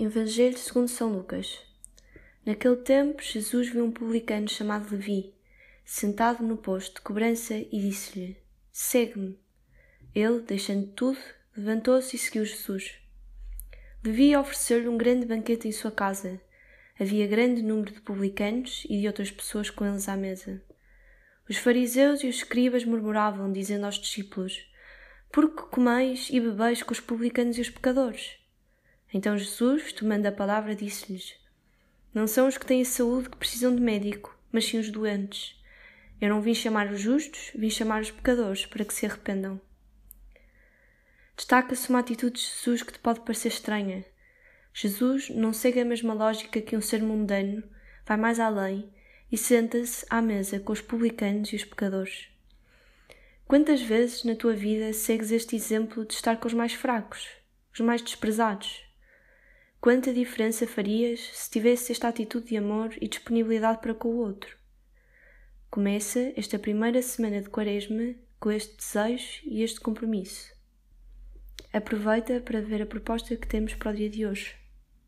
Evangelho segundo São Lucas. Naquele tempo, Jesus viu um publicano chamado Levi, sentado no posto de cobrança e disse-lhe: Segue-me. Ele, deixando tudo, levantou-se e seguiu Jesus. Levi ofereceu-lhe um grande banquete em sua casa. Havia grande número de publicanos e de outras pessoas com eles à mesa. Os fariseus e os escribas murmuravam, dizendo aos discípulos: Por que comeis e bebeis com os publicanos e os pecadores? Então Jesus, tomando a palavra, disse-lhes: Não são os que têm saúde que precisam de médico, mas sim os doentes. Eu não vim chamar os justos, vim chamar os pecadores para que se arrependam. Destaca-se uma atitude de Jesus que te pode parecer estranha. Jesus não segue a mesma lógica que um ser mundano, vai mais além e senta-se à mesa com os publicanos e os pecadores. Quantas vezes na tua vida segues este exemplo de estar com os mais fracos, os mais desprezados? Quanta diferença farias se tivesse esta atitude de amor e disponibilidade para com o outro? Começa esta primeira semana de Quaresma com este desejo e este compromisso. Aproveita para ver a proposta que temos para o dia de hoje.